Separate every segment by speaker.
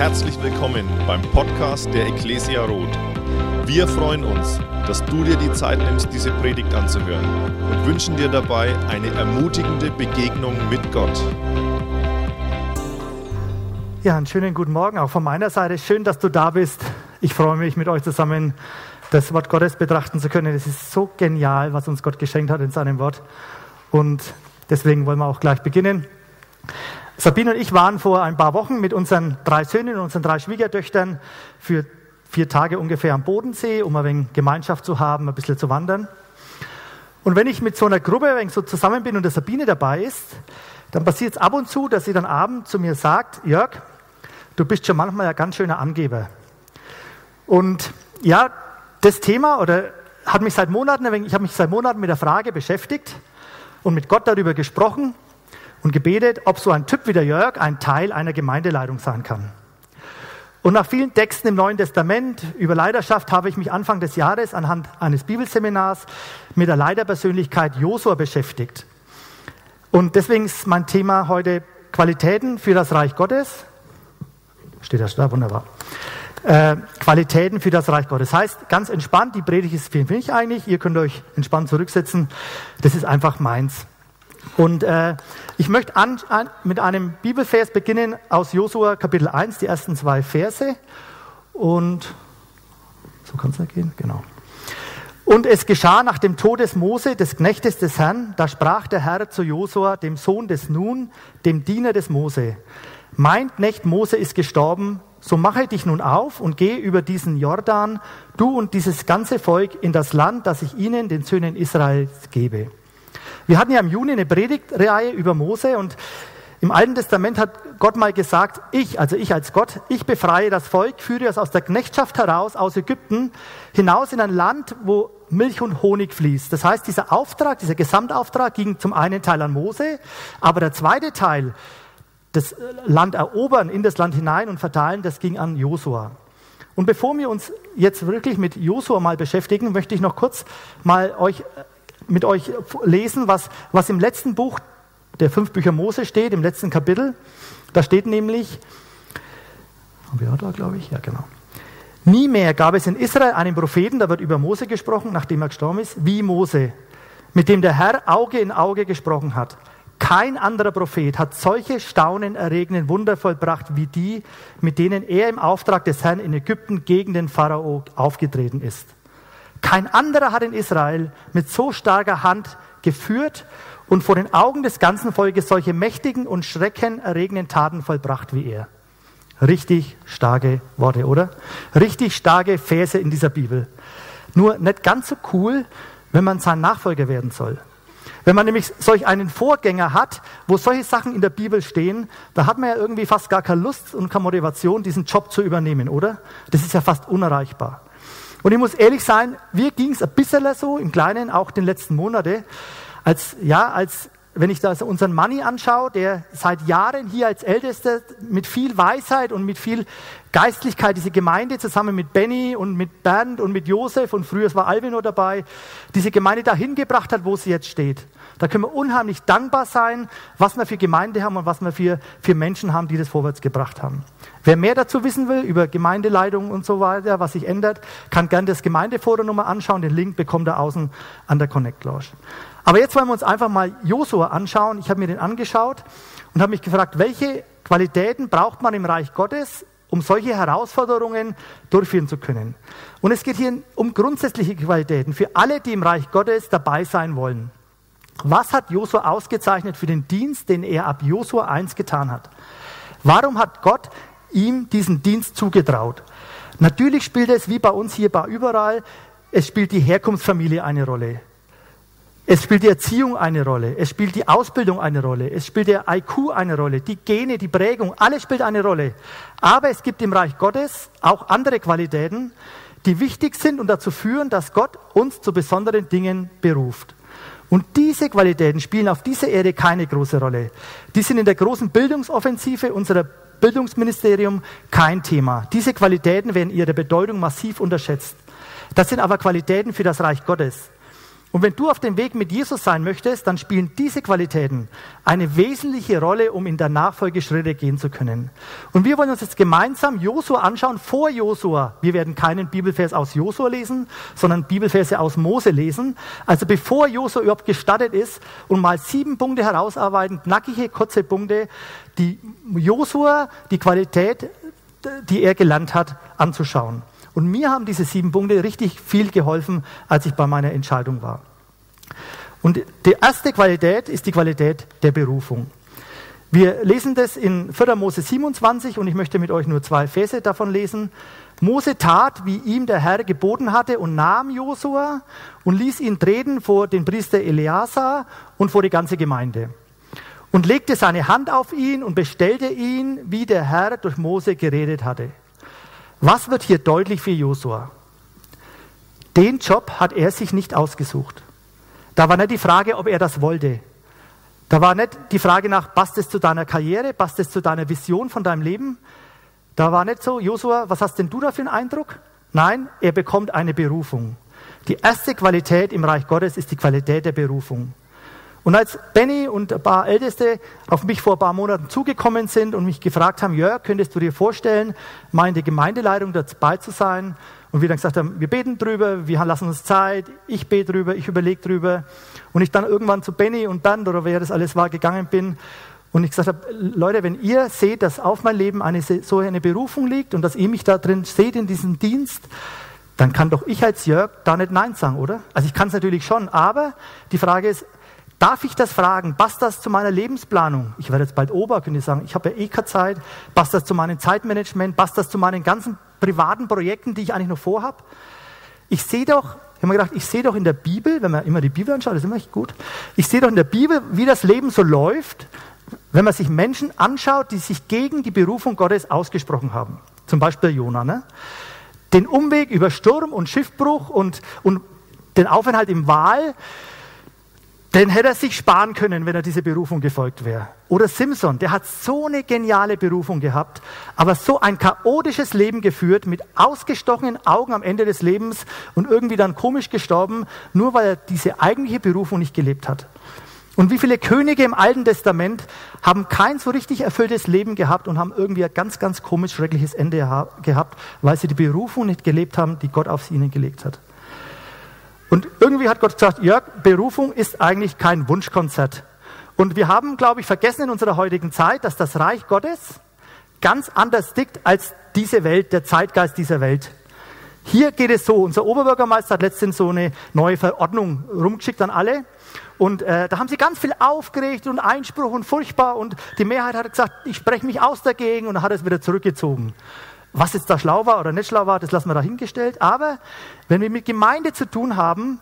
Speaker 1: Herzlich willkommen beim Podcast der Ecclesia Roth. Wir freuen uns, dass du dir die Zeit nimmst, diese Predigt anzuhören und wünschen dir dabei eine ermutigende Begegnung mit Gott.
Speaker 2: Ja, einen schönen guten Morgen auch von meiner Seite. Schön, dass du da bist. Ich freue mich, mit euch zusammen das Wort Gottes betrachten zu können. Es ist so genial, was uns Gott geschenkt hat in seinem Wort. Und deswegen wollen wir auch gleich beginnen. Sabine und ich waren vor ein paar Wochen mit unseren drei Söhnen und unseren drei Schwiegertöchtern für vier Tage ungefähr am Bodensee, um ein wenig Gemeinschaft zu haben, ein bisschen zu wandern. Und wenn ich mit so einer Gruppe ein wenig so zusammen bin und der Sabine dabei ist, dann passiert es ab und zu, dass sie dann abends zu mir sagt, Jörg, du bist schon manchmal ein ganz schöner Angeber. Und ja, das Thema oder hat mich seit Monaten, ich habe mich seit Monaten mit der Frage beschäftigt und mit Gott darüber gesprochen, und gebetet, ob so ein Typ wie der Jörg ein Teil einer Gemeindeleitung sein kann. Und nach vielen Texten im Neuen Testament über Leiterschaft habe ich mich Anfang des Jahres anhand eines Bibelseminars mit der Leiterpersönlichkeit Josua beschäftigt. Und deswegen ist mein Thema heute Qualitäten für das Reich Gottes. Steht das da? Wunderbar. Äh, Qualitäten für das Reich Gottes. Heißt, ganz entspannt, die Predigt ist für mich eigentlich, ihr könnt euch entspannt zurücksetzen. Das ist einfach meins. Und äh, ich möchte an, an, mit einem Bibelvers beginnen aus Josua Kapitel 1, die ersten zwei Verse. Und so kann es ja gehen, genau. Und es geschah nach dem Tod des Mose, des Knechtes des Herrn, da sprach der Herr zu Josua, dem Sohn des Nun, dem Diener des Mose. Mein Knecht Mose ist gestorben, so mache dich nun auf und geh über diesen Jordan, du und dieses ganze Volk, in das Land, das ich ihnen, den Söhnen Israels, gebe. Wir hatten ja im Juni eine Predigtreihe über Mose und im Alten Testament hat Gott mal gesagt, ich, also ich als Gott, ich befreie das Volk, führe es aus der Knechtschaft heraus, aus Ägypten, hinaus in ein Land, wo Milch und Honig fließt. Das heißt, dieser Auftrag, dieser Gesamtauftrag ging zum einen Teil an Mose, aber der zweite Teil, das Land erobern, in das Land hinein und verteilen, das ging an Josua. Und bevor wir uns jetzt wirklich mit Josua mal beschäftigen, möchte ich noch kurz mal euch mit euch lesen, was, was im letzten Buch der fünf Bücher Mose steht, im letzten Kapitel. Da steht nämlich, wir da, glaube ich, ja genau. Nie mehr gab es in Israel einen Propheten, da wird über Mose gesprochen, nachdem er gestorben ist, wie Mose, mit dem der Herr Auge in Auge gesprochen hat. Kein anderer Prophet hat solche staunenerregenden Wunder vollbracht wie die, mit denen er im Auftrag des Herrn in Ägypten gegen den Pharao aufgetreten ist. Kein anderer hat in Israel mit so starker Hand geführt und vor den Augen des ganzen Volkes solche mächtigen und schreckenerregenden Taten vollbracht wie er. Richtig starke Worte, oder? Richtig starke Verse in dieser Bibel. Nur nicht ganz so cool, wenn man sein Nachfolger werden soll. Wenn man nämlich solch einen Vorgänger hat, wo solche Sachen in der Bibel stehen, da hat man ja irgendwie fast gar keine Lust und keine Motivation, diesen Job zu übernehmen, oder? Das ist ja fast unerreichbar. Und ich muss ehrlich sein, mir ging es ein bisschen so, im Kleinen, auch den letzten Monate, als, ja, als, wenn ich da unseren Manni anschaue, der seit Jahren hier als Ältester mit viel Weisheit und mit viel Geistlichkeit diese Gemeinde zusammen mit Benny und mit Bernd und mit Josef und früher war Alvino dabei, diese Gemeinde dahin gebracht hat, wo sie jetzt steht. Da können wir unheimlich dankbar sein, was wir für Gemeinde haben und was wir für, für Menschen haben, die das vorwärts gebracht haben. Wer mehr dazu wissen will, über Gemeindeleitung und so weiter, was sich ändert, kann gerne das Gemeindeforum nochmal anschauen. Den Link bekommt er außen an der Connect Lounge. Aber jetzt wollen wir uns einfach mal Josua anschauen. Ich habe mir den angeschaut und habe mich gefragt, welche Qualitäten braucht man im Reich Gottes, um solche Herausforderungen durchführen zu können. Und es geht hier um grundsätzliche Qualitäten für alle, die im Reich Gottes dabei sein wollen. Was hat Josua ausgezeichnet für den Dienst, den er ab Josua 1 getan hat? Warum hat Gott ihm diesen Dienst zugetraut? Natürlich spielt es wie bei uns hier bei überall, es spielt die Herkunftsfamilie eine Rolle. Es spielt die Erziehung eine Rolle, es spielt die Ausbildung eine Rolle, es spielt der IQ eine Rolle, die Gene, die Prägung, alles spielt eine Rolle. Aber es gibt im Reich Gottes auch andere Qualitäten, die wichtig sind und dazu führen, dass Gott uns zu besonderen Dingen beruft. Und diese Qualitäten spielen auf dieser Erde keine große Rolle. Die sind in der großen Bildungsoffensive unserer Bildungsministerium kein Thema. Diese Qualitäten werden ihre Bedeutung massiv unterschätzt. Das sind aber Qualitäten für das Reich Gottes. Und wenn du auf dem Weg mit Jesus sein möchtest, dann spielen diese Qualitäten eine wesentliche Rolle, um in der Nachfolge Schritte gehen zu können. Und wir wollen uns jetzt gemeinsam Josua anschauen vor Josua. Wir werden keinen Bibelvers aus Josua lesen, sondern Bibelverse aus Mose lesen. Also bevor Josua überhaupt gestartet ist und mal sieben Punkte herausarbeiten, knackige, kurze Punkte, die Josua, die Qualität, die er gelernt hat, anzuschauen. Und mir haben diese sieben Punkte richtig viel geholfen, als ich bei meiner Entscheidung war. Und die erste Qualität ist die Qualität der Berufung. Wir lesen das in 4. Mose 27 und ich möchte mit euch nur zwei Verse davon lesen. Mose tat, wie ihm der Herr geboten hatte und nahm Josua und ließ ihn treten vor den Priester Eleazar und vor die ganze Gemeinde und legte seine Hand auf ihn und bestellte ihn, wie der Herr durch Mose geredet hatte. Was wird hier deutlich für Josua? Den Job hat er sich nicht ausgesucht. Da war nicht die Frage, ob er das wollte. Da war nicht die Frage nach, passt es zu deiner Karriere, passt es zu deiner Vision von deinem Leben. Da war nicht so, Josua, was hast denn du da für einen Eindruck? Nein, er bekommt eine Berufung. Die erste Qualität im Reich Gottes ist die Qualität der Berufung. Und als Benny und ein paar Älteste auf mich vor ein paar Monaten zugekommen sind und mich gefragt haben, Jörg, könntest du dir vorstellen, mal in der Gemeindeleitung dabei zu sein? Und wir dann gesagt haben, wir beten drüber, wir lassen uns Zeit, ich bete drüber, ich überlege drüber. Und ich dann irgendwann zu Benny und Bernd oder wer das alles war, gegangen bin und ich gesagt habe, Leute, wenn ihr seht, dass auf mein Leben eine, so eine Berufung liegt und dass ihr mich da drin seht in diesem Dienst, dann kann doch ich als Jörg da nicht Nein sagen, oder? Also ich kann es natürlich schon, aber die Frage ist, Darf ich das fragen? Passt das zu meiner Lebensplanung? Ich werde jetzt bald Ober, könnt ihr sagen, ich habe ja eh keine Zeit. Passt das zu meinem Zeitmanagement? Passt das zu meinen ganzen privaten Projekten, die ich eigentlich noch vorhab? Ich sehe doch, ich habe mir gedacht, ich sehe doch in der Bibel, wenn man immer die Bibel anschaut, ist immer echt gut. Ich sehe doch in der Bibel, wie das Leben so läuft, wenn man sich Menschen anschaut, die sich gegen die Berufung Gottes ausgesprochen haben. Zum Beispiel Jona. Ne? Den Umweg über Sturm und Schiffbruch und, und den Aufenthalt im Wal, den hätte er sich sparen können, wenn er diese Berufung gefolgt wäre. Oder Simpson, der hat so eine geniale Berufung gehabt, aber so ein chaotisches Leben geführt, mit ausgestochenen Augen am Ende des Lebens und irgendwie dann komisch gestorben, nur weil er diese eigentliche Berufung nicht gelebt hat. Und wie viele Könige im Alten Testament haben kein so richtig erfülltes Leben gehabt und haben irgendwie ein ganz, ganz komisch schreckliches Ende gehabt, weil sie die Berufung nicht gelebt haben, die Gott auf sie ihnen gelegt hat. Und irgendwie hat Gott gesagt, Jörg, Berufung ist eigentlich kein Wunschkonzert. Und wir haben, glaube ich, vergessen in unserer heutigen Zeit, dass das Reich Gottes ganz anders tickt als diese Welt, der Zeitgeist dieser Welt. Hier geht es so, unser Oberbürgermeister hat letztens so eine neue Verordnung rumgeschickt an alle. Und äh, da haben sie ganz viel aufgeregt und Einspruch und furchtbar. Und die Mehrheit hat gesagt, ich spreche mich aus dagegen und dann hat es wieder zurückgezogen. Was jetzt da schlau war oder nicht schlau war, das lassen wir dahingestellt. Aber wenn wir mit Gemeinde zu tun haben,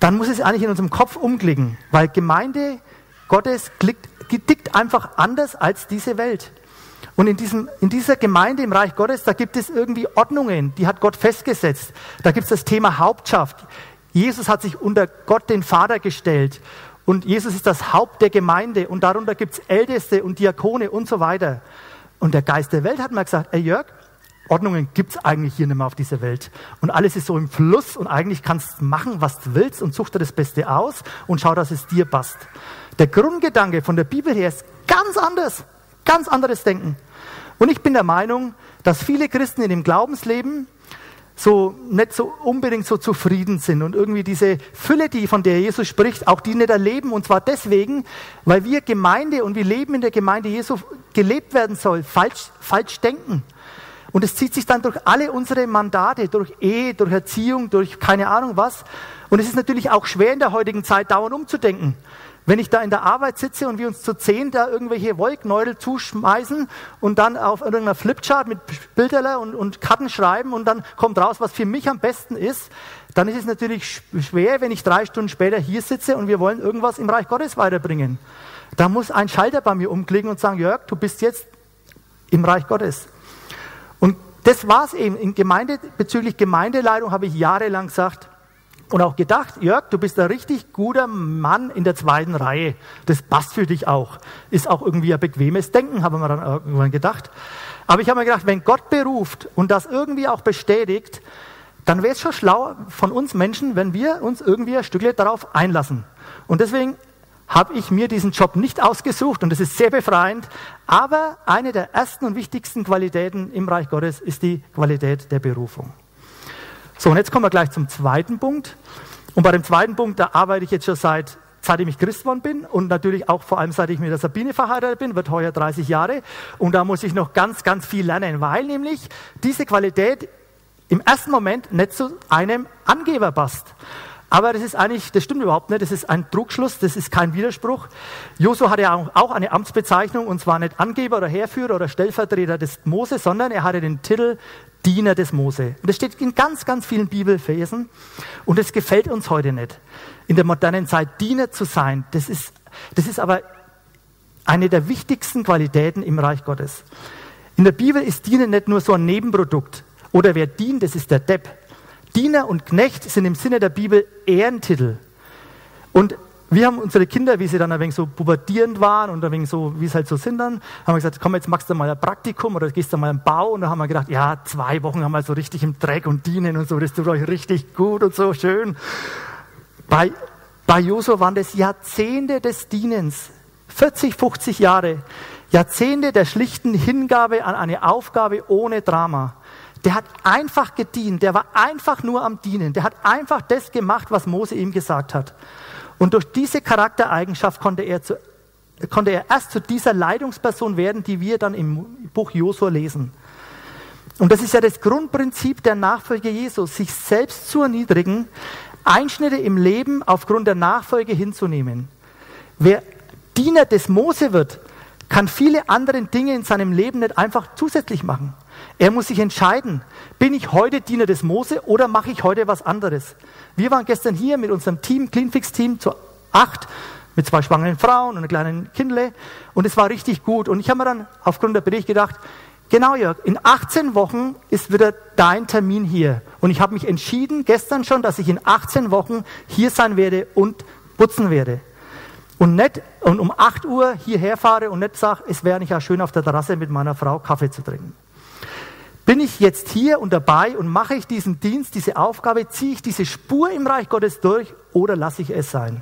Speaker 2: dann muss es eigentlich in unserem Kopf umklicken, weil Gemeinde Gottes klickt, tickt einfach anders als diese Welt. Und in, diesem, in dieser Gemeinde im Reich Gottes, da gibt es irgendwie Ordnungen, die hat Gott festgesetzt. Da gibt es das Thema Hauptschaft. Jesus hat sich unter Gott den Vater gestellt. Und Jesus ist das Haupt der Gemeinde. Und darunter gibt es Älteste und Diakone und so weiter. Und der Geist der Welt hat mal gesagt, ey Jörg, Ordnungen gibt es eigentlich hier nicht mehr auf dieser Welt. Und alles ist so im Fluss und eigentlich kannst du machen, was du willst und such dir das Beste aus und schau, dass es dir passt. Der Grundgedanke von der Bibel her ist ganz anders, ganz anderes Denken. Und ich bin der Meinung, dass viele Christen in dem Glaubensleben so nicht so unbedingt so zufrieden sind und irgendwie diese Fülle, die von der Jesus spricht, auch die nicht erleben und zwar deswegen, weil wir Gemeinde und wir leben in der Gemeinde Jesu gelebt werden soll, falsch falsch denken. Und es zieht sich dann durch alle unsere Mandate, durch Ehe, durch Erziehung, durch keine Ahnung was. Und es ist natürlich auch schwer in der heutigen Zeit dauernd umzudenken. Wenn ich da in der Arbeit sitze und wir uns zu zehn da irgendwelche Wollknäuel zuschmeißen und dann auf irgendeiner Flipchart mit Bilderler und, und Karten schreiben und dann kommt raus, was für mich am besten ist, dann ist es natürlich schwer, wenn ich drei Stunden später hier sitze und wir wollen irgendwas im Reich Gottes weiterbringen. Da muss ein Schalter bei mir umklicken und sagen, Jörg, du bist jetzt im Reich Gottes. Und das war es eben. In Gemeinde, bezüglich Gemeindeleitung habe ich jahrelang gesagt und auch gedacht, Jörg, du bist ein richtig guter Mann in der zweiten Reihe. Das passt für dich auch. Ist auch irgendwie ein bequemes Denken, haben wir dann irgendwann gedacht. Aber ich habe mir gedacht, wenn Gott beruft und das irgendwie auch bestätigt, dann wäre es schon schlau von uns Menschen, wenn wir uns irgendwie ein Stückchen darauf einlassen. Und deswegen habe ich mir diesen Job nicht ausgesucht und es ist sehr befreiend. Aber eine der ersten und wichtigsten Qualitäten im Reich Gottes ist die Qualität der Berufung. So, und jetzt kommen wir gleich zum zweiten Punkt. Und bei dem zweiten Punkt, da arbeite ich jetzt schon seit seitdem ich Christ geworden bin und natürlich auch vor allem seit ich mit der Sabine verheiratet bin, wird heuer 30 Jahre. Und da muss ich noch ganz, ganz viel lernen, weil nämlich diese Qualität im ersten Moment nicht zu einem Angeber passt. Aber das ist eigentlich, das stimmt überhaupt nicht, das ist ein Trugschluss, das ist kein Widerspruch. Josu hatte ja auch eine Amtsbezeichnung und zwar nicht Angeber oder Herführer oder Stellvertreter des Mose, sondern er hatte den Titel Diener des Mose. Und das steht in ganz, ganz vielen Bibelversen und es gefällt uns heute nicht. In der modernen Zeit Diener zu sein, das ist, das ist aber eine der wichtigsten Qualitäten im Reich Gottes. In der Bibel ist Dienen nicht nur so ein Nebenprodukt oder wer dient, das ist der Depp. Diener und Knecht sind im Sinne der Bibel Ehrentitel. Und wir haben unsere Kinder, wie sie dann ein wenig so pubertierend waren und ein wenig so, wie es halt so sind dann, haben wir gesagt, komm, jetzt machst du mal ein Praktikum oder gehst du mal im Bau. Und dann haben wir gedacht, ja, zwei Wochen haben wir so richtig im Dreck und dienen und so, das tut euch richtig gut und so schön. Bei, bei Josu waren das Jahrzehnte des Dienens, 40, 50 Jahre, Jahrzehnte der schlichten Hingabe an eine Aufgabe ohne Drama. Der hat einfach gedient, der war einfach nur am Dienen, der hat einfach das gemacht, was Mose ihm gesagt hat. Und durch diese Charaktereigenschaft konnte er, zu, konnte er erst zu dieser Leitungsperson werden, die wir dann im Buch Josua lesen. Und das ist ja das Grundprinzip der Nachfolge Jesus, sich selbst zu erniedrigen, Einschnitte im Leben aufgrund der Nachfolge hinzunehmen. Wer Diener des Mose wird, kann viele andere Dinge in seinem Leben nicht einfach zusätzlich machen. Er muss sich entscheiden, bin ich heute Diener des Mose oder mache ich heute was anderes? Wir waren gestern hier mit unserem Team, Cleanfix-Team, zu acht, mit zwei schwangeren Frauen und einem kleinen Kindle und es war richtig gut. Und ich habe mir dann aufgrund der Bericht gedacht, genau Jörg, in 18 Wochen ist wieder dein Termin hier. Und ich habe mich entschieden, gestern schon, dass ich in 18 Wochen hier sein werde und putzen werde. Und nicht und um 8 Uhr hierher fahre und nicht sage, es wäre nicht ja schön auf der Terrasse mit meiner Frau Kaffee zu trinken. Bin ich jetzt hier und dabei und mache ich diesen Dienst, diese Aufgabe, ziehe ich diese Spur im Reich Gottes durch oder lasse ich es sein?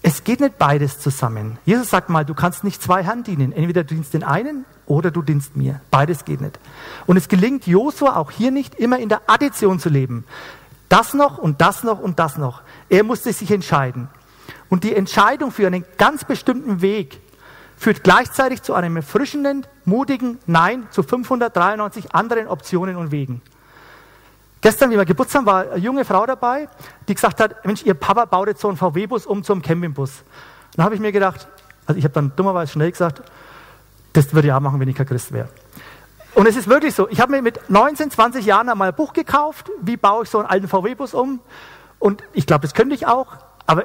Speaker 2: Es geht nicht beides zusammen. Jesus sagt mal, du kannst nicht zwei Herren dienen. Entweder du dienst den einen oder du dienst mir. Beides geht nicht. Und es gelingt Josua auch hier nicht, immer in der Addition zu leben. Das noch und das noch und das noch. Er musste sich entscheiden. Und die Entscheidung für einen ganz bestimmten Weg führt gleichzeitig zu einem erfrischenden, mutigen Nein zu 593 anderen Optionen und Wegen. Gestern, wie wir geputzt haben, war eine junge Frau dabei, die gesagt hat, Mensch, ihr Papa baut jetzt so einen VW-Bus um zum Campingbus. Dann habe ich mir gedacht, also ich habe dann dummerweise schnell gesagt, das würde ich auch machen, wenn ich kein Christ wäre. Und es ist wirklich so, ich habe mir mit 19, 20 Jahren einmal ein Buch gekauft, wie baue ich so einen alten VW-Bus um. Und ich glaube, das könnte ich auch, aber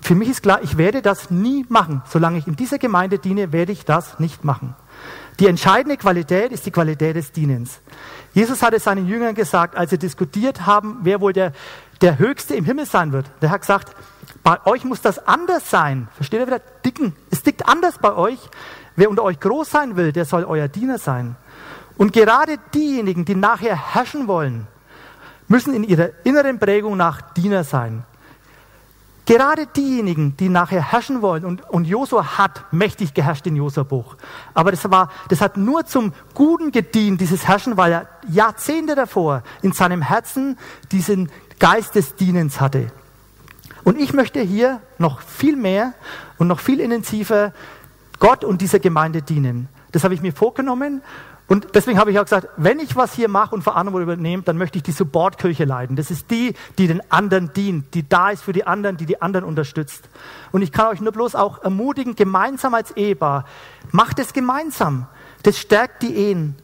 Speaker 2: für mich ist klar, ich werde das nie machen. Solange ich in dieser Gemeinde diene, werde ich das nicht machen. Die entscheidende Qualität ist die Qualität des Dienens. Jesus hat es seinen Jüngern gesagt, als sie diskutiert haben, wer wohl der, der Höchste im Himmel sein wird. Der hat gesagt, bei euch muss das anders sein. Versteht ihr wieder? Dicken. Es dickt anders bei euch. Wer unter euch groß sein will, der soll euer Diener sein. Und gerade diejenigen, die nachher herrschen wollen, müssen in ihrer inneren Prägung nach Diener sein. Gerade diejenigen, die nachher herrschen wollen, und, und Josua hat mächtig geherrscht in Josua-Buch, aber das, war, das hat nur zum Guten gedient, dieses Herrschen, weil er Jahrzehnte davor in seinem Herzen diesen Geist des Dienens hatte. Und ich möchte hier noch viel mehr und noch viel intensiver Gott und dieser Gemeinde dienen. Das habe ich mir vorgenommen und deswegen habe ich auch gesagt, wenn ich was hier mache und Verantwortung übernehme, dann möchte ich die Supportkirche leiten. Das ist die, die den anderen dient, die da ist für die anderen, die die anderen unterstützt. Und ich kann euch nur bloß auch ermutigen, gemeinsam als Ehepaar, macht es gemeinsam. Das stärkt die Ehen.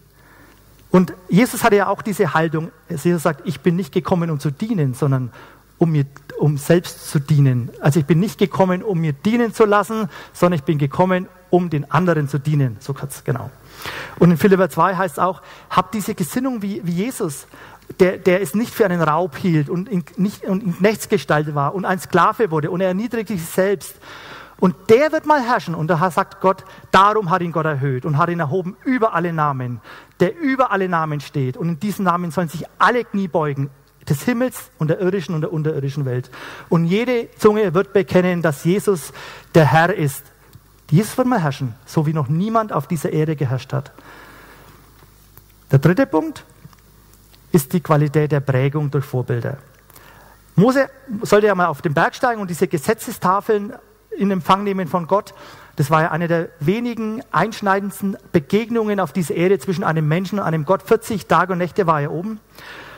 Speaker 2: Und Jesus hatte ja auch diese Haltung. Jesus sagt, ich bin nicht gekommen, um zu dienen, sondern um, mir, um selbst zu dienen. Also ich bin nicht gekommen, um mir dienen zu lassen, sondern ich bin gekommen, um den anderen zu dienen. So kurz, genau. Und in Philipper 2 heißt es auch, habt diese Gesinnung wie, wie Jesus, der, der es nicht für einen Raub hielt und in, nicht, und in Knechtsgestalt war und ein Sklave wurde und er erniedrigte sich selbst Und der wird mal herrschen. Und da sagt Gott, darum hat ihn Gott erhöht und hat ihn erhoben über alle Namen, der über alle Namen steht. Und in diesen Namen sollen sich alle Knie beugen, des Himmels und der irdischen und der unterirdischen Welt. Und jede Zunge wird bekennen, dass Jesus der Herr ist. Jesus wird mal herrschen, so wie noch niemand auf dieser Erde geherrscht hat. Der dritte Punkt ist die Qualität der Prägung durch Vorbilder. Mose sollte ja mal auf den Berg steigen und diese Gesetzestafeln in Empfang nehmen von Gott. Das war ja eine der wenigen einschneidendsten Begegnungen auf dieser Erde zwischen einem Menschen und einem Gott. 40 Tage und Nächte war er oben.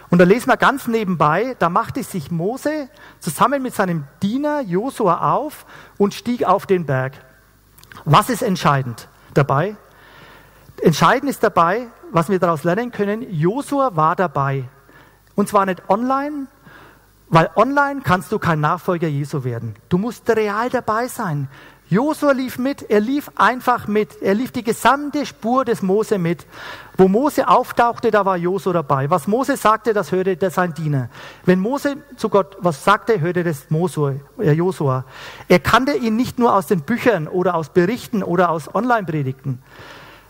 Speaker 2: Und da lesen wir ganz nebenbei, da machte sich Mose zusammen mit seinem Diener Josua auf und stieg auf den Berg. Was ist entscheidend dabei? Entscheidend ist dabei, was wir daraus lernen können, Josua war dabei. Und zwar nicht online, weil online kannst du kein Nachfolger Jesu werden. Du musst real dabei sein. Josua lief mit, er lief einfach mit, er lief die gesamte Spur des Mose mit. Wo Mose auftauchte, da war Josua dabei. Was Mose sagte, das hörte der sein Diener. Wenn Mose zu Gott was sagte, hörte das äh, Josua. Er kannte ihn nicht nur aus den Büchern oder aus Berichten oder aus Online-Predigten.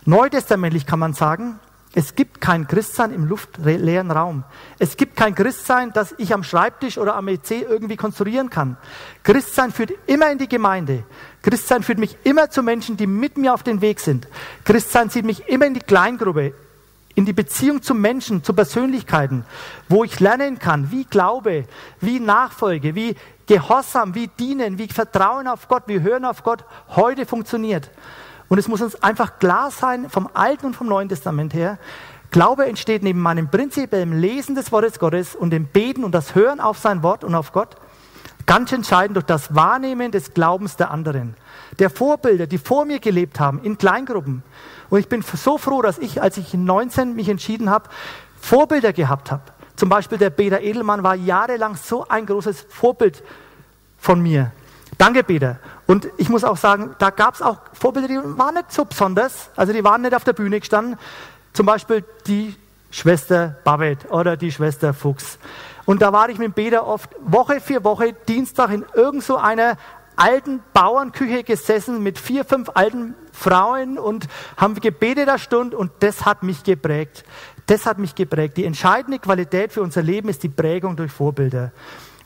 Speaker 2: Neutestamentlich kann man sagen, es gibt kein Christsein im luftleeren Raum. Es gibt kein Christsein, das ich am Schreibtisch oder am EC irgendwie konstruieren kann. Christsein führt immer in die Gemeinde. Christsein führt mich immer zu Menschen, die mit mir auf den Weg sind. Christsein zieht mich immer in die Kleingruppe, in die Beziehung zu Menschen, zu Persönlichkeiten, wo ich lernen kann, wie Glaube, wie Nachfolge, wie Gehorsam, wie Dienen, wie Vertrauen auf Gott, wie Hören auf Gott heute funktioniert. Und es muss uns einfach klar sein, vom Alten und vom Neuen Testament her, Glaube entsteht neben meinem prinzipiellen Lesen des Wortes Gottes und dem Beten und das Hören auf sein Wort und auf Gott, ganz entscheidend durch das Wahrnehmen des Glaubens der anderen, der Vorbilder, die vor mir gelebt haben, in Kleingruppen. Und ich bin so froh, dass ich, als ich in 19 mich entschieden habe, Vorbilder gehabt habe. Zum Beispiel der Peter Edelmann war jahrelang so ein großes Vorbild von mir. Danke, Peter. Und ich muss auch sagen, da gab es auch Vorbilder, die waren nicht so besonders. Also die waren nicht auf der Bühne gestanden. Zum Beispiel die Schwester Babette oder die Schwester Fuchs. Und da war ich mit Peter oft Woche für Woche Dienstag in irgend so einer alten Bauernküche gesessen mit vier, fünf alten Frauen und haben gebetet eine Stunde und das hat mich geprägt. Das hat mich geprägt. Die entscheidende Qualität für unser Leben ist die Prägung durch Vorbilder.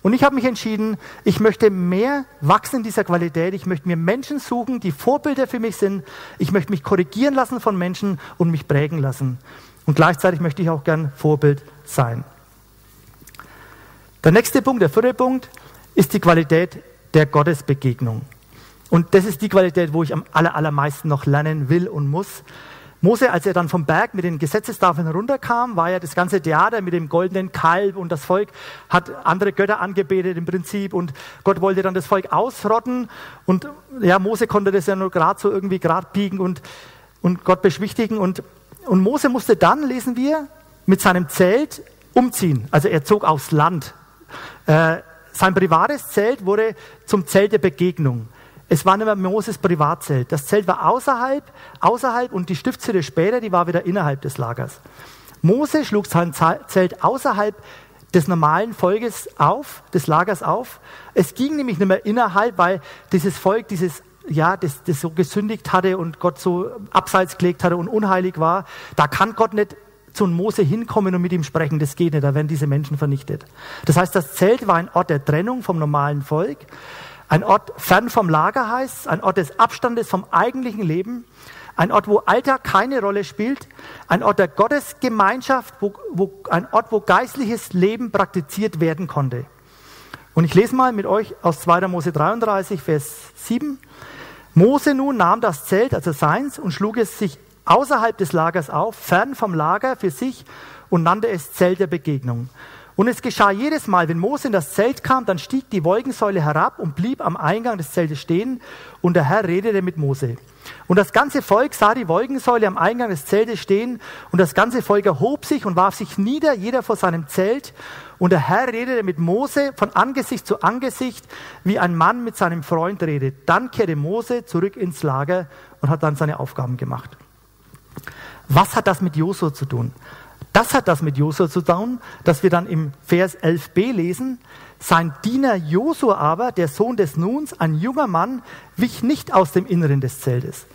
Speaker 2: Und ich habe mich entschieden, ich möchte mehr wachsen in dieser Qualität. Ich möchte mir Menschen suchen, die Vorbilder für mich sind. Ich möchte mich korrigieren lassen von Menschen und mich prägen lassen. Und gleichzeitig möchte ich auch gern Vorbild sein. Der nächste Punkt, der vierte Punkt, ist die Qualität der Gottesbegegnung. Und das ist die Qualität, wo ich am allermeisten noch lernen will und muss. Mose, als er dann vom Berg mit den Gesetzestafeln runterkam, war ja das ganze Theater mit dem goldenen Kalb und das Volk hat andere Götter angebetet im Prinzip und Gott wollte dann das Volk ausrotten und ja, Mose konnte das ja nur gerade so irgendwie gerade biegen und, und Gott beschwichtigen und, und Mose musste dann, lesen wir, mit seinem Zelt umziehen. Also er zog aufs Land. Äh, sein privates Zelt wurde zum Zelt der Begegnung. Es war nicht mehr Moses Privatzelt. Das Zelt war außerhalb, außerhalb und die Stiftshütte später, die war wieder innerhalb des Lagers. Mose schlug sein Zelt außerhalb des normalen Volkes auf, des Lagers auf. Es ging nämlich nicht mehr innerhalb, weil dieses Volk, dieses ja, das, das so gesündigt hatte und Gott so abseits gelegt hatte und unheilig war, da kann Gott nicht zu Mose hinkommen und mit ihm sprechen. Das geht nicht, da werden diese Menschen vernichtet. Das heißt, das Zelt war ein Ort der Trennung vom normalen Volk. Ein Ort fern vom Lager heißt, ein Ort des Abstandes vom eigentlichen Leben, ein Ort, wo Alter keine Rolle spielt, ein Ort der Gottesgemeinschaft, wo, wo, ein Ort, wo geistliches Leben praktiziert werden konnte. Und ich lese mal mit euch aus 2. Mose 33, Vers 7. Mose nun nahm das Zelt, also seins, und schlug es sich außerhalb des Lagers auf, fern vom Lager für sich und nannte es Zelt der Begegnung. Und es geschah jedes Mal, wenn Mose in das Zelt kam, dann stieg die Wolkensäule herab und blieb am Eingang des Zeltes stehen und der Herr redete mit Mose. Und das ganze Volk sah die Wolkensäule am Eingang des Zeltes stehen und das ganze Volk erhob sich und warf sich nieder, jeder vor seinem Zelt. Und der Herr redete mit Mose von Angesicht zu Angesicht, wie ein Mann mit seinem Freund redet. Dann kehrte Mose zurück ins Lager und hat dann seine Aufgaben gemacht. Was hat das mit Josua zu tun? Das hat das mit Josua zu tun, dass wir dann im Vers 11b lesen, sein Diener Josua aber, der Sohn des Nuns, ein junger Mann, wich nicht aus dem Inneren des Zeltes.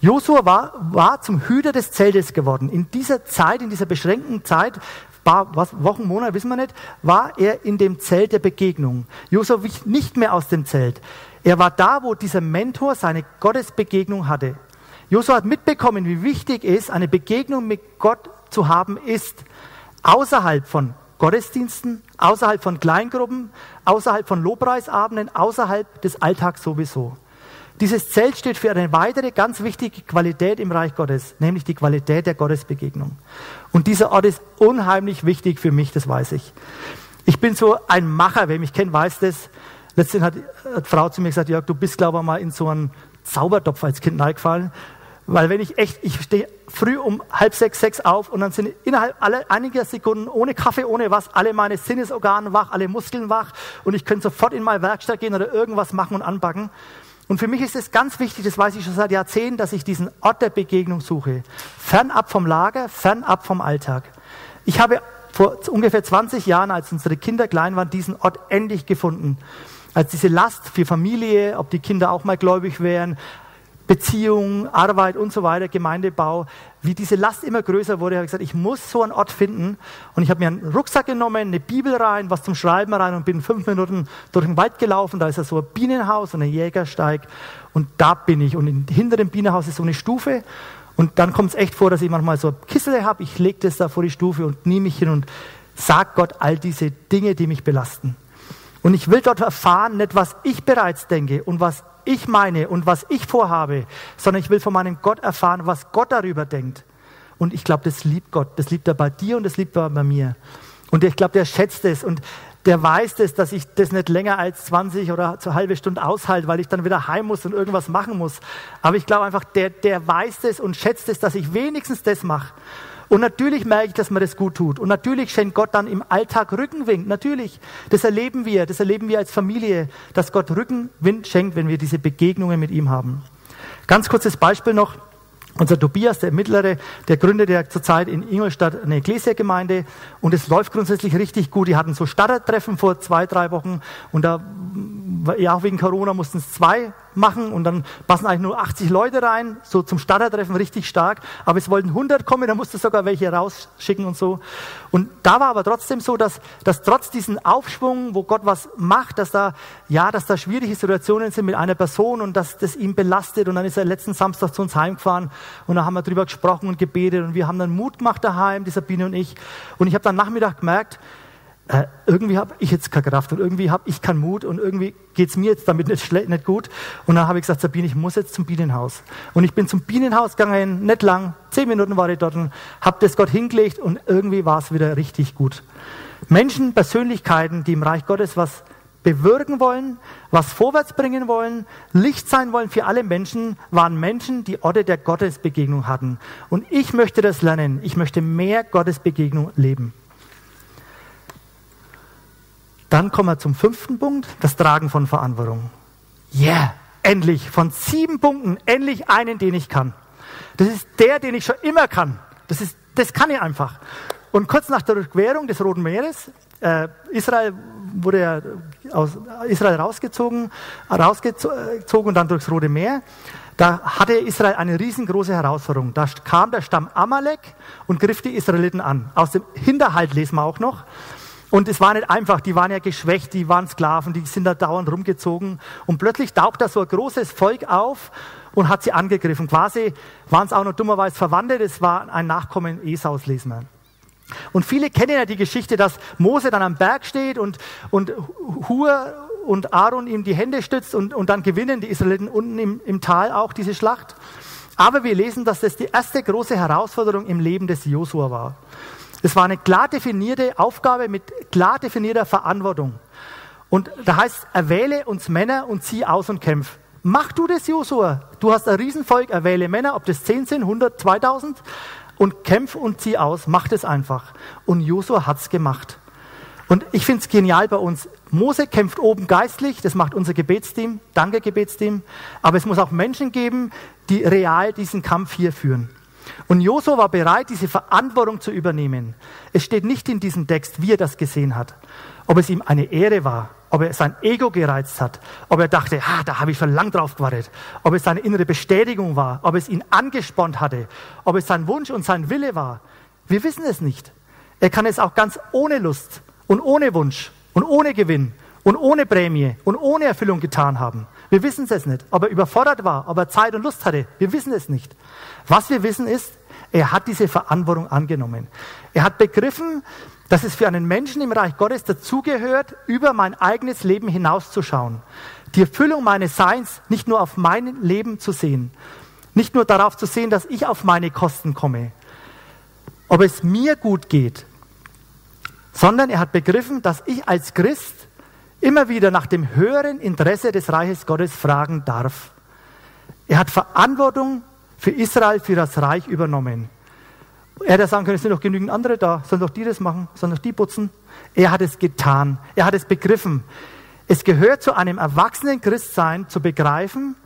Speaker 2: Josua war, war zum Hüter des Zeltes geworden. In dieser Zeit, in dieser beschränkten Zeit, paar Wochen, Monate, wissen wir nicht, war er in dem Zelt der Begegnung. Josua wich nicht mehr aus dem Zelt. Er war da, wo dieser Mentor seine Gottesbegegnung hatte. Josua hat mitbekommen, wie wichtig es eine Begegnung mit Gott zu haben ist, außerhalb von Gottesdiensten, außerhalb von Kleingruppen, außerhalb von Lobpreisabenden, außerhalb des Alltags sowieso. Dieses Zelt steht für eine weitere ganz wichtige Qualität im Reich Gottes, nämlich die Qualität der Gottesbegegnung. Und dieser Ort ist unheimlich wichtig für mich, das weiß ich. Ich bin so ein Macher, wer mich kennt, weiß das. Letztens hat eine Frau zu mir gesagt, Jörg, du bist, glaube ich, mal in so einen Zaubertopf als Kind reingefallen. Weil wenn ich echt, ich stehe früh um halb sechs, sechs auf und dann sind innerhalb aller, einiger Sekunden ohne Kaffee, ohne was, alle meine Sinnesorgane wach, alle Muskeln wach und ich könnte sofort in meine Werkstatt gehen oder irgendwas machen und anpacken. Und für mich ist es ganz wichtig, das weiß ich schon seit Jahrzehnten, dass ich diesen Ort der Begegnung suche. Fernab vom Lager, fernab vom Alltag. Ich habe vor ungefähr 20 Jahren, als unsere Kinder klein waren, diesen Ort endlich gefunden. Als diese Last für Familie, ob die Kinder auch mal gläubig wären, Beziehung, Arbeit und so weiter, Gemeindebau, wie diese Last immer größer wurde, habe ich gesagt, ich muss so einen Ort finden. Und ich habe mir einen Rucksack genommen, eine Bibel rein, was zum Schreiben rein und bin fünf Minuten durch den Wald gelaufen. Da ist ja so ein Bienenhaus und ein Jägersteig. Und da bin ich. Und hinter dem Bienenhaus ist so eine Stufe. Und dann kommt es echt vor, dass ich manchmal so ein Kissel habe. Ich lege das da vor die Stufe und nehme mich hin und sage Gott all diese Dinge, die mich belasten. Und ich will dort erfahren, nicht was ich bereits denke und was ich meine und was ich vorhabe, sondern ich will von meinem Gott erfahren, was Gott darüber denkt. Und ich glaube, das liebt Gott. Das liebt er bei dir und das liebt er bei mir. Und ich glaube, der schätzt es und der weiß es, dass ich das nicht länger als 20 oder zur halbe Stunde aushalte, weil ich dann wieder heim muss und irgendwas machen muss. Aber ich glaube einfach, der, der weiß es und schätzt es, dass ich wenigstens das mache. Und natürlich merke ich, dass mir das gut tut. Und natürlich schenkt Gott dann im Alltag Rückenwind. Natürlich. Das erleben wir. Das erleben wir als Familie, dass Gott Rückenwind schenkt, wenn wir diese Begegnungen mit ihm haben. Ganz kurzes Beispiel noch. Unser Tobias, der Mittlere, der gründet ja zurzeit in Ingolstadt eine Ecclesia-Gemeinde und es läuft grundsätzlich richtig gut. Die hatten so Startertreffen vor zwei, drei Wochen und da, ja auch wegen Corona, mussten es zwei machen und dann passen eigentlich nur 80 Leute rein, so zum Startertreffen richtig stark. Aber es wollten 100 kommen, da musste sogar welche rausschicken und so. Und da war aber trotzdem so, dass, dass trotz diesen Aufschwung, wo Gott was macht, dass da, ja, dass da schwierige Situationen sind mit einer Person und dass das ihn belastet. Und dann ist er letzten Samstag zu uns heimgefahren und da haben wir drüber gesprochen und gebetet und wir haben dann Mut gemacht daheim, die Sabine und ich. Und ich habe dann Nachmittag gemerkt, äh, irgendwie habe ich jetzt keine Kraft und irgendwie habe ich keinen Mut und irgendwie geht es mir jetzt damit nicht, nicht gut. Und dann habe ich gesagt, Sabine, ich muss jetzt zum Bienenhaus. Und ich bin zum Bienenhaus gegangen, nicht lang, zehn Minuten war ich dort und habe das Gott hingelegt und irgendwie war es wieder richtig gut. Menschen, Persönlichkeiten, die im Reich Gottes was bewirken wollen, was vorwärts bringen wollen, Licht sein wollen für alle Menschen, waren Menschen, die Orte der Gottesbegegnung hatten. Und ich möchte das lernen. Ich möchte mehr Gottesbegegnung leben. Dann kommen wir zum fünften Punkt, das Tragen von Verantwortung. Yeah, endlich, von sieben Punkten, endlich einen, den ich kann. Das ist der, den ich schon immer kann. Das, ist, das kann ich einfach. Und kurz nach der Durchquerung des Roten Meeres, äh, Israel wurde ja aus Israel rausgezogen, rausgezogen und dann durchs Rote Meer. Da hatte Israel eine riesengroße Herausforderung. Da kam der Stamm Amalek und griff die Israeliten an. Aus dem Hinterhalt lesen wir auch noch. Und es war nicht einfach, die waren ja geschwächt, die waren Sklaven, die sind da dauernd rumgezogen. Und plötzlich taucht da so ein großes Volk auf und hat sie angegriffen. Quasi waren es auch noch dummerweise Verwandte, das war ein Nachkommen Esaus, lesen wir. Und viele kennen ja die Geschichte, dass Mose dann am Berg steht und, und Hur und Aaron ihm die Hände stützt und, und dann gewinnen die Israeliten unten im, im Tal auch diese Schlacht. Aber wir lesen, dass das die erste große Herausforderung im Leben des Josua war. Es war eine klar definierte Aufgabe mit klar definierter Verantwortung. Und da heißt, erwähle uns Männer und zieh aus und kämpf. Mach du das, Josua. Du hast ein Riesenvolk, erwähle Männer, ob das 10 sind, 100, 2000 und kämpf und zieh aus. Mach das einfach. Und Josua hat's gemacht. Und ich finde es genial bei uns. Mose kämpft oben geistlich, das macht unser Gebetsteam, danke Gebetsteam. Aber es muss auch Menschen geben, die real diesen Kampf hier führen. Und Josua war bereit, diese Verantwortung zu übernehmen. Es steht nicht in diesem Text, wie er das gesehen hat. Ob es ihm eine Ehre war, ob er sein Ego gereizt hat, ob er dachte, ah, da habe ich schon lang drauf gewartet, ob es seine innere Bestätigung war, ob es ihn angespornt hatte, ob es sein Wunsch und sein Wille war. Wir wissen es nicht. Er kann es auch ganz ohne Lust und ohne Wunsch und ohne Gewinn und ohne Prämie und ohne Erfüllung getan haben. Wir wissen es nicht. Ob er überfordert war, ob er Zeit und Lust hatte, wir wissen es nicht. Was wir wissen ist, er hat diese Verantwortung angenommen. Er hat begriffen, dass es für einen Menschen im Reich Gottes dazugehört, über mein eigenes Leben hinauszuschauen. Die Erfüllung meines Seins nicht nur auf mein Leben zu sehen, nicht nur darauf zu sehen, dass ich auf meine Kosten komme, ob es mir gut geht, sondern er hat begriffen, dass ich als Christ immer wieder nach dem höheren Interesse des Reiches Gottes fragen darf. Er hat Verantwortung für Israel, für das Reich übernommen. Er hätte sagen können, es sind doch genügend andere da, sollen doch die das machen, sollen doch die putzen. Er hat es getan, er hat es begriffen. Es gehört zu einem erwachsenen Christsein zu begreifen,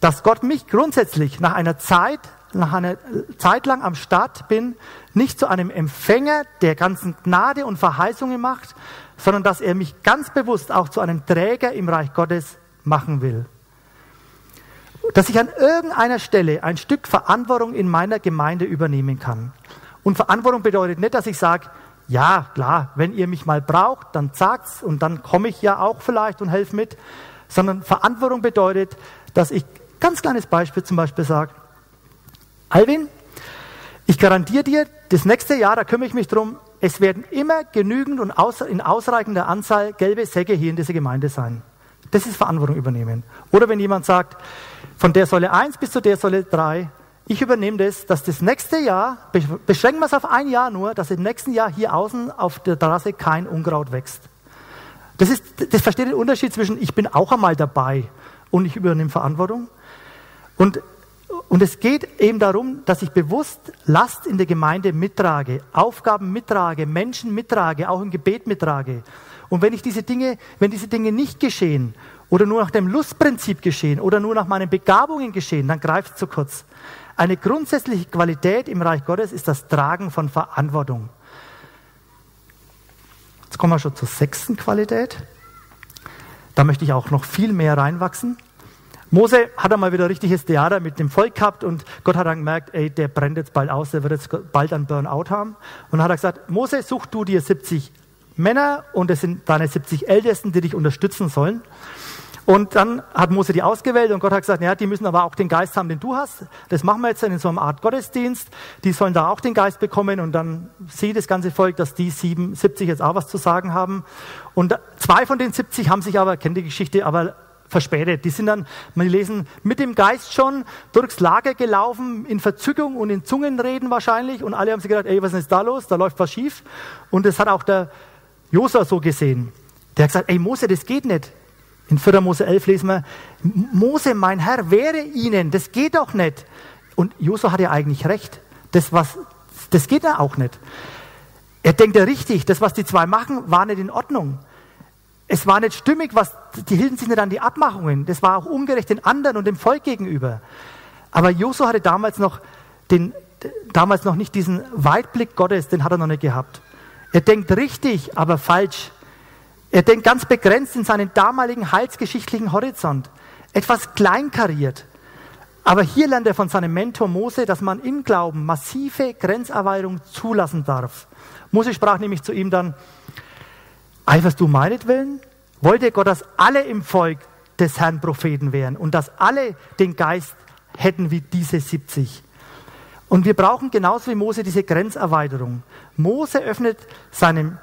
Speaker 2: dass Gott mich grundsätzlich nach einer Zeit, nach einer Zeit lang am Start bin, nicht zu einem Empfänger der ganzen Gnade und Verheißungen macht, sondern dass er mich ganz bewusst auch zu einem Träger im Reich Gottes machen will dass ich an irgendeiner Stelle ein Stück Verantwortung in meiner Gemeinde übernehmen kann. Und Verantwortung bedeutet nicht, dass ich sage, ja, klar, wenn ihr mich mal braucht, dann sagt's und dann komme ich ja auch vielleicht und helfe mit, sondern Verantwortung bedeutet, dass ich, ganz kleines Beispiel zum Beispiel sage, Alvin, ich garantiere dir, das nächste Jahr, da kümmere ich mich drum, es werden immer genügend und in ausreichender Anzahl gelbe Säcke hier in dieser Gemeinde sein. Das ist Verantwortung übernehmen. Oder wenn jemand sagt, von der Säule 1 bis zu der Säule 3, ich übernehme das, dass das nächste Jahr, beschränken wir es auf ein Jahr nur, dass im nächsten Jahr hier außen auf der Terrasse kein Unkraut wächst. Das, ist, das versteht den Unterschied zwischen, ich bin auch einmal dabei und ich übernehme Verantwortung. Und, und es geht eben darum, dass ich bewusst Last in der Gemeinde mittrage, Aufgaben mittrage, Menschen mittrage, auch im Gebet mittrage. Und wenn ich diese Dinge, wenn diese Dinge nicht geschehen oder nur nach dem Lustprinzip geschehen oder nur nach meinen Begabungen geschehen, dann greift es zu kurz. Eine grundsätzliche Qualität im Reich Gottes ist das Tragen von Verantwortung. Jetzt kommen wir schon zur sechsten Qualität. Da möchte ich auch noch viel mehr reinwachsen. Mose hat einmal wieder richtiges Theater mit dem Volk gehabt und Gott hat dann gemerkt, ey, der brennt jetzt bald aus, der wird jetzt bald ein Burnout haben. Und dann hat er gesagt, Mose, such du dir 70 Männer und es sind deine 70 Ältesten, die dich unterstützen sollen. Und dann hat Mose die ausgewählt und Gott hat gesagt, ja, die müssen aber auch den Geist haben, den du hast. Das machen wir jetzt in so einer Art Gottesdienst. Die sollen da auch den Geist bekommen und dann sieht das ganze Volk, dass die 70 jetzt auch was zu sagen haben. Und zwei von den 70 haben sich aber, kennt die Geschichte, aber verspätet. Die sind dann, man lesen, mit dem Geist schon durchs Lager gelaufen, in Verzückung und in Zungenreden wahrscheinlich. Und alle haben sich gedacht, ey, was ist jetzt da los? Da läuft was schief. Und das hat auch der Josua so gesehen. Der hat gesagt, ey Mose, das geht nicht. In 4. Mose 11 lesen wir, Mose, mein Herr, wäre ihnen, das geht doch nicht. Und Josua hat ja eigentlich recht. Das, was, das geht ja auch nicht. Er denkt ja richtig, das, was die zwei machen, war nicht in Ordnung. Es war nicht stimmig, was, die hielten sich nicht an die Abmachungen. Das war auch ungerecht den anderen und dem Volk gegenüber. Aber Josua hatte damals noch, den, damals noch nicht diesen Weitblick Gottes, den hat er noch nicht gehabt. Er denkt richtig, aber falsch. Er denkt ganz begrenzt in seinen damaligen heilsgeschichtlichen Horizont. Etwas kleinkariert. Aber hier lernt er von seinem Mentor Mose, dass man im Glauben massive Grenzerweiterung zulassen darf. Mose sprach nämlich zu ihm dann, eiferst du meinetwillen? Wollte Gott, dass alle im Volk des Herrn Propheten wären und dass alle den Geist hätten wie diese 70? Und wir brauchen genauso wie Mose diese Grenzerweiterung. Mose öffnet seinem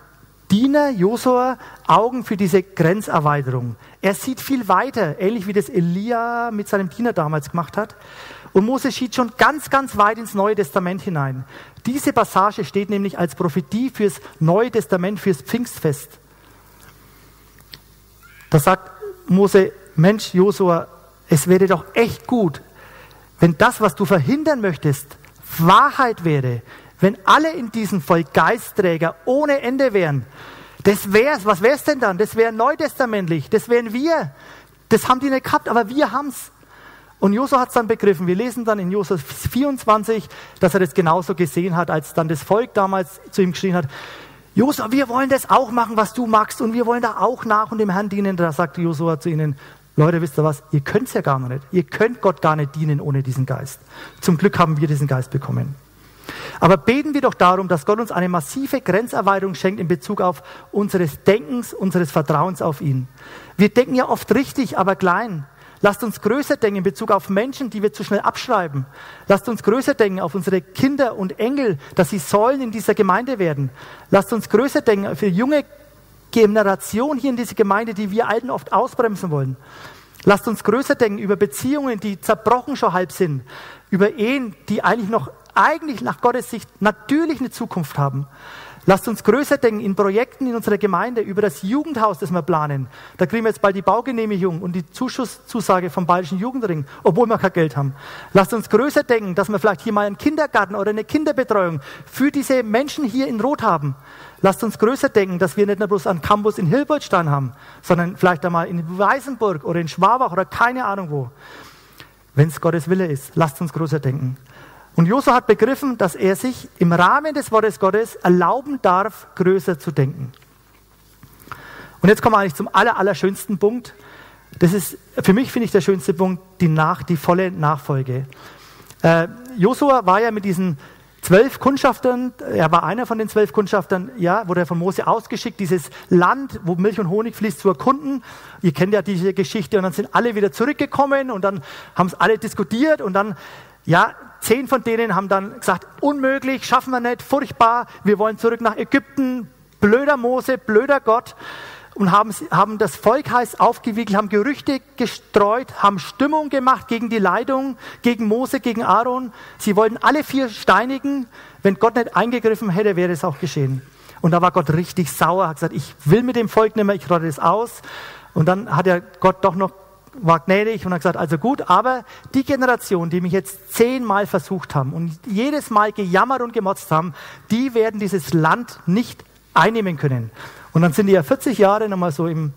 Speaker 2: Diener Josua Augen für diese Grenzerweiterung. Er sieht viel weiter, ähnlich wie das Elia mit seinem Diener damals gemacht hat. Und Mose schied schon ganz, ganz weit ins Neue Testament hinein. Diese Passage steht nämlich als Prophetie fürs Neue Testament, fürs Pfingstfest. Da sagt Mose, Mensch, Josua, es wäre doch echt gut, wenn das, was du verhindern möchtest, Wahrheit wäre, wenn alle in diesem Volk Geistträger ohne Ende wären. Das wär's, was wär's denn dann? Das wäre neutestamentlich, das wären wir. Das haben die nicht gehabt, aber wir haben's. Und Josua hat es dann begriffen. Wir lesen dann in Josua 24, dass er das genauso gesehen hat, als dann das Volk damals zu ihm geschrien hat, Josua, wir wollen das auch machen, was du magst und wir wollen da auch nach und dem Herrn dienen. Da sagte Josua zu ihnen, Leute, wisst ihr was? Ihr könnt es ja gar nicht. Ihr könnt Gott gar nicht dienen ohne diesen Geist. Zum Glück haben wir diesen Geist bekommen. Aber beten wir doch darum, dass Gott uns eine massive Grenzerweiterung schenkt in Bezug auf unseres Denkens, unseres Vertrauens auf ihn. Wir denken ja oft richtig, aber klein. Lasst uns größer denken in Bezug auf Menschen, die wir zu schnell abschreiben. Lasst uns größer denken auf unsere Kinder und Engel, dass sie Säulen in dieser Gemeinde werden. Lasst uns größer denken für junge Generation hier in dieser Gemeinde, die wir Alten oft ausbremsen wollen. Lasst uns größer denken über Beziehungen, die zerbrochen schon halb sind, über Ehen, die eigentlich noch, eigentlich nach Gottes Sicht natürlich eine Zukunft haben. Lasst uns größer denken in Projekten in unserer Gemeinde über das Jugendhaus, das wir planen. Da kriegen wir jetzt bald die Baugenehmigung und die Zuschusszusage vom Bayerischen Jugendring, obwohl wir kein Geld haben. Lasst uns größer denken, dass wir vielleicht hier mal einen Kindergarten oder eine Kinderbetreuung für diese Menschen hier in Rot haben. Lasst uns größer denken, dass wir nicht nur bloß einen Campus in Hilbertstein haben, sondern vielleicht einmal in Weißenburg oder in Schwabach oder keine Ahnung wo. Wenn es Gottes Wille ist, lasst uns größer denken. Und Josua hat begriffen, dass er sich im Rahmen des Wortes Gottes erlauben darf, größer zu denken. Und jetzt kommen wir eigentlich zum aller, allerschönsten Punkt. Das ist für mich, finde ich, der schönste Punkt, die, nach, die volle Nachfolge. Äh, Josua war ja mit diesen zwölf Kundschaftern, er war einer von den zwölf Kundschaftern, ja, wurde er von Mose ausgeschickt, dieses Land, wo Milch und Honig fließt, zu erkunden. Ihr kennt ja diese Geschichte und dann sind alle wieder zurückgekommen und dann haben es alle diskutiert und dann, ja, Zehn von denen haben dann gesagt, unmöglich, schaffen wir nicht, furchtbar, wir wollen zurück nach Ägypten, blöder Mose, blöder Gott und haben, haben das Volk heiß aufgewickelt, haben Gerüchte gestreut, haben Stimmung gemacht gegen die Leitung, gegen Mose, gegen Aaron. Sie wollten alle vier steinigen. Wenn Gott nicht eingegriffen hätte, wäre es auch geschehen. Und da war Gott richtig sauer, hat gesagt, ich will mit dem Volk nicht mehr, ich rotte es aus. Und dann hat er Gott doch noch war gnädig und hat gesagt, also gut, aber die Generation, die mich jetzt zehnmal versucht haben und jedes Mal gejammert und gemotzt haben, die werden dieses Land nicht einnehmen können. Und dann sind die ja 40 Jahre nochmal so im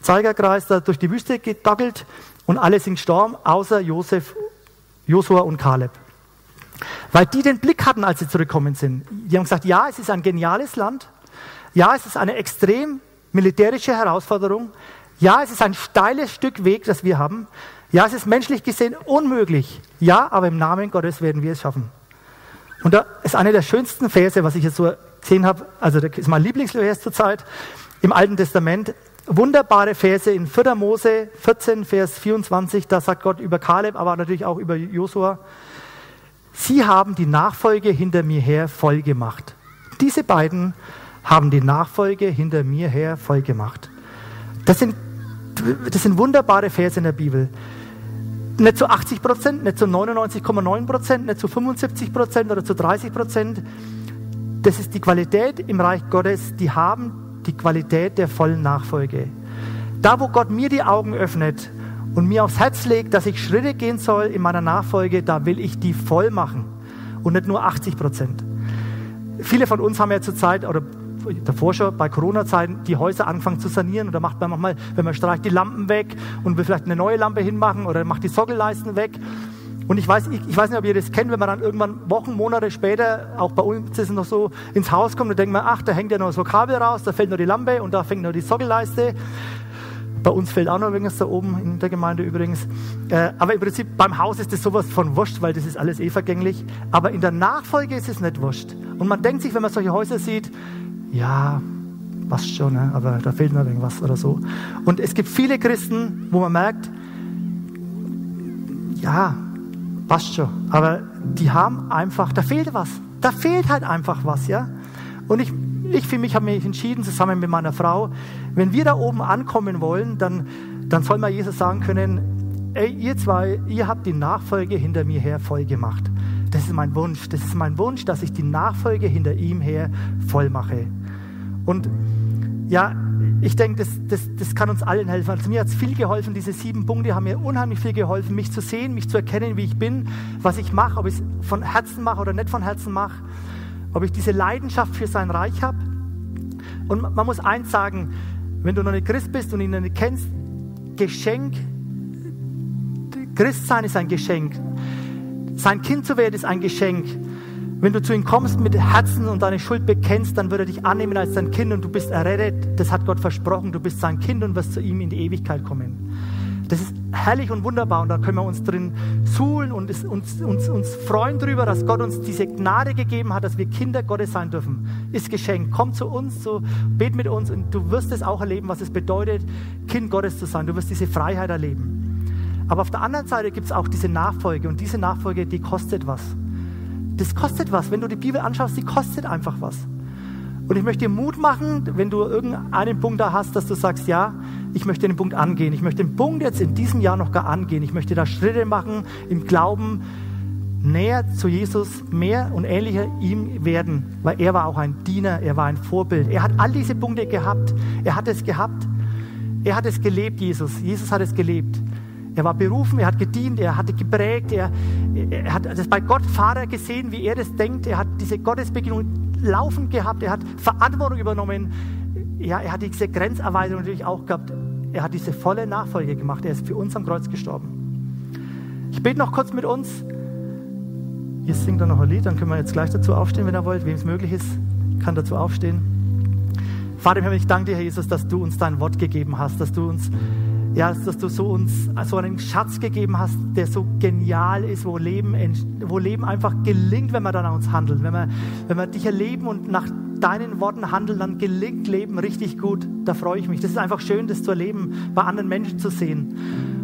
Speaker 2: Zeigerkreis da durch die Wüste gedackelt und alle sind gestorben, außer Josef, Josua und Kaleb. Weil die den Blick hatten, als sie zurückgekommen sind. Die haben gesagt, ja, es ist ein geniales Land. Ja, es ist eine extrem militärische Herausforderung. Ja, es ist ein steiles Stück Weg, das wir haben. Ja, es ist menschlich gesehen unmöglich. Ja, aber im Namen Gottes werden wir es schaffen. Und da ist einer der schönsten Verse, was ich jetzt so gesehen habe. Also, das ist mein Lieblingsvers zurzeit im Alten Testament. Wunderbare Verse in 4. Mose 14, Vers 24. Da sagt Gott über Kaleb, aber natürlich auch über Josua. Sie haben die Nachfolge hinter mir her voll gemacht. Diese beiden haben die Nachfolge hinter mir her voll gemacht. Das sind das sind wunderbare Verse in der Bibel. Nicht zu 80 Prozent, nicht zu 99,9 Prozent, nicht zu 75 Prozent oder zu 30 Prozent. Das ist die Qualität im Reich Gottes. Die haben die Qualität der vollen Nachfolge. Da, wo Gott mir die Augen öffnet und mir aufs Herz legt, dass ich Schritte gehen soll in meiner Nachfolge, da will ich die voll machen und nicht nur 80 Prozent. Viele von uns haben ja zurzeit, oder davor schon bei Corona-Zeiten die Häuser anfangen zu sanieren. Und da macht man manchmal, wenn man streicht, die Lampen weg und will vielleicht eine neue Lampe hinmachen oder macht die Sockelleisten weg. Und ich weiß, ich, ich, weiß nicht, ob ihr das kennt, wenn man dann irgendwann Wochen, Monate später, auch bei uns ist es noch so, ins Haus kommt und denkt man, ach, da hängt ja noch so Kabel raus, da fällt nur die Lampe und da fängt nur die Sockelleiste. Bei uns fällt auch noch übrigens da oben in der Gemeinde übrigens. Äh, aber im Prinzip beim Haus ist das sowas von wurscht, weil das ist alles eh vergänglich. Aber in der Nachfolge ist es nicht wurscht. Und man denkt sich, wenn man solche Häuser sieht, ja, passt schon, ne? aber da fehlt noch irgendwas oder so. Und es gibt viele Christen, wo man merkt, ja, passt schon, aber die haben einfach, da fehlt was. Da fehlt halt einfach was, ja. Und ich, ich für mich habe mich entschieden, zusammen mit meiner Frau, wenn wir da oben ankommen wollen, dann, dann soll man Jesus sagen können, ey, ihr zwei, ihr habt die Nachfolge hinter mir her voll gemacht. Das ist mein Wunsch. Das ist mein Wunsch, dass ich die Nachfolge hinter ihm her voll mache. Und ja, ich denke, das, das, das kann uns allen helfen. Also mir hat es viel geholfen, diese sieben Punkte haben mir unheimlich viel geholfen, mich zu sehen, mich zu erkennen, wie ich bin, was ich mache, ob ich es von Herzen mache oder nicht von Herzen mache, ob ich diese Leidenschaft für sein Reich habe. Und man muss eins sagen, wenn du noch nicht Christ bist und ihn noch nicht kennst, Geschenk, Christsein ist ein Geschenk. Sein Kind zu werden ist ein Geschenk. Wenn du zu ihm kommst mit Herzen und deine Schuld bekennst, dann wird er dich annehmen als dein Kind und du bist errettet. Das hat Gott versprochen. Du bist sein Kind und wirst zu ihm in die Ewigkeit kommen. Das ist herrlich und wunderbar und da können wir uns drin suhlen und uns, uns, uns freuen darüber, dass Gott uns diese Gnade gegeben hat, dass wir Kinder Gottes sein dürfen. Ist geschenkt. Komm zu uns, so, bet mit uns und du wirst es auch erleben, was es bedeutet, Kind Gottes zu sein. Du wirst diese Freiheit erleben. Aber auf der anderen Seite gibt es auch diese Nachfolge und diese Nachfolge, die kostet was das kostet was. Wenn du die Bibel anschaust, die kostet einfach was. Und ich möchte dir Mut machen, wenn du irgendeinen Punkt da hast, dass du sagst, ja, ich möchte den Punkt angehen. Ich möchte den Punkt jetzt in diesem Jahr noch gar angehen. Ich möchte da Schritte machen im Glauben, näher zu Jesus, mehr und ähnlicher ihm werden, weil er war auch ein Diener, er war ein Vorbild. Er hat all diese Punkte gehabt. Er hat es gehabt. Er hat es gelebt, Jesus. Jesus hat es gelebt. Er war berufen, er hat gedient, er hatte geprägt, er, er hat das bei Gott Vater gesehen, wie er das denkt. Er hat diese Gottesbegegnung laufend gehabt, er hat Verantwortung übernommen. Ja, er hat diese Grenzerweiterung natürlich auch gehabt. Er hat diese volle Nachfolge gemacht. Er ist für uns am Kreuz gestorben. Ich bete noch kurz mit uns. Ihr singt dann noch ein Lied, dann können wir jetzt gleich dazu aufstehen, wenn ihr wollt. Wem es möglich ist, kann dazu aufstehen. Vater im Himmel, ich danke dir, Herr Jesus, dass du uns dein Wort gegeben hast, dass du uns ja, dass du so uns so einen Schatz gegeben hast, der so genial ist, wo Leben, wo Leben einfach gelingt, wenn wir dann an uns handeln. Wenn wir, wenn wir dich erleben und nach deinen Worten handeln, dann gelingt Leben richtig gut. Da freue ich mich. Das ist einfach schön, das zu erleben, bei anderen Menschen zu sehen.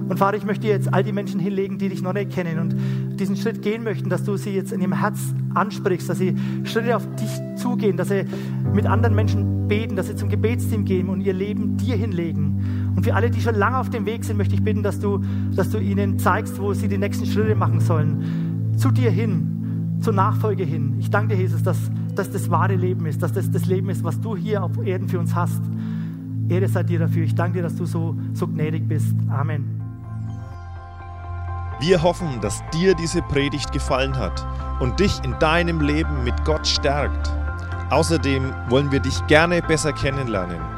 Speaker 2: Und Vater, ich möchte jetzt all die Menschen hinlegen, die dich noch nicht kennen und diesen Schritt gehen möchten, dass du sie jetzt in ihrem Herz ansprichst, dass sie Schritte auf dich zugehen, dass sie mit anderen Menschen beten, dass sie zum Gebetsteam gehen und ihr Leben dir hinlegen. Und für alle, die schon lange auf dem Weg sind, möchte ich bitten, dass du, dass du ihnen zeigst, wo sie die nächsten Schritte machen sollen. Zu dir hin, zur Nachfolge hin. Ich danke dir, Jesus, dass, dass das wahre Leben ist, dass das das Leben ist, was du hier auf Erden für uns hast. Ehre sei dir dafür. Ich danke dir, dass du so, so gnädig bist. Amen.
Speaker 1: Wir hoffen, dass dir diese Predigt gefallen hat und dich in deinem Leben mit Gott stärkt. Außerdem wollen wir dich gerne besser kennenlernen.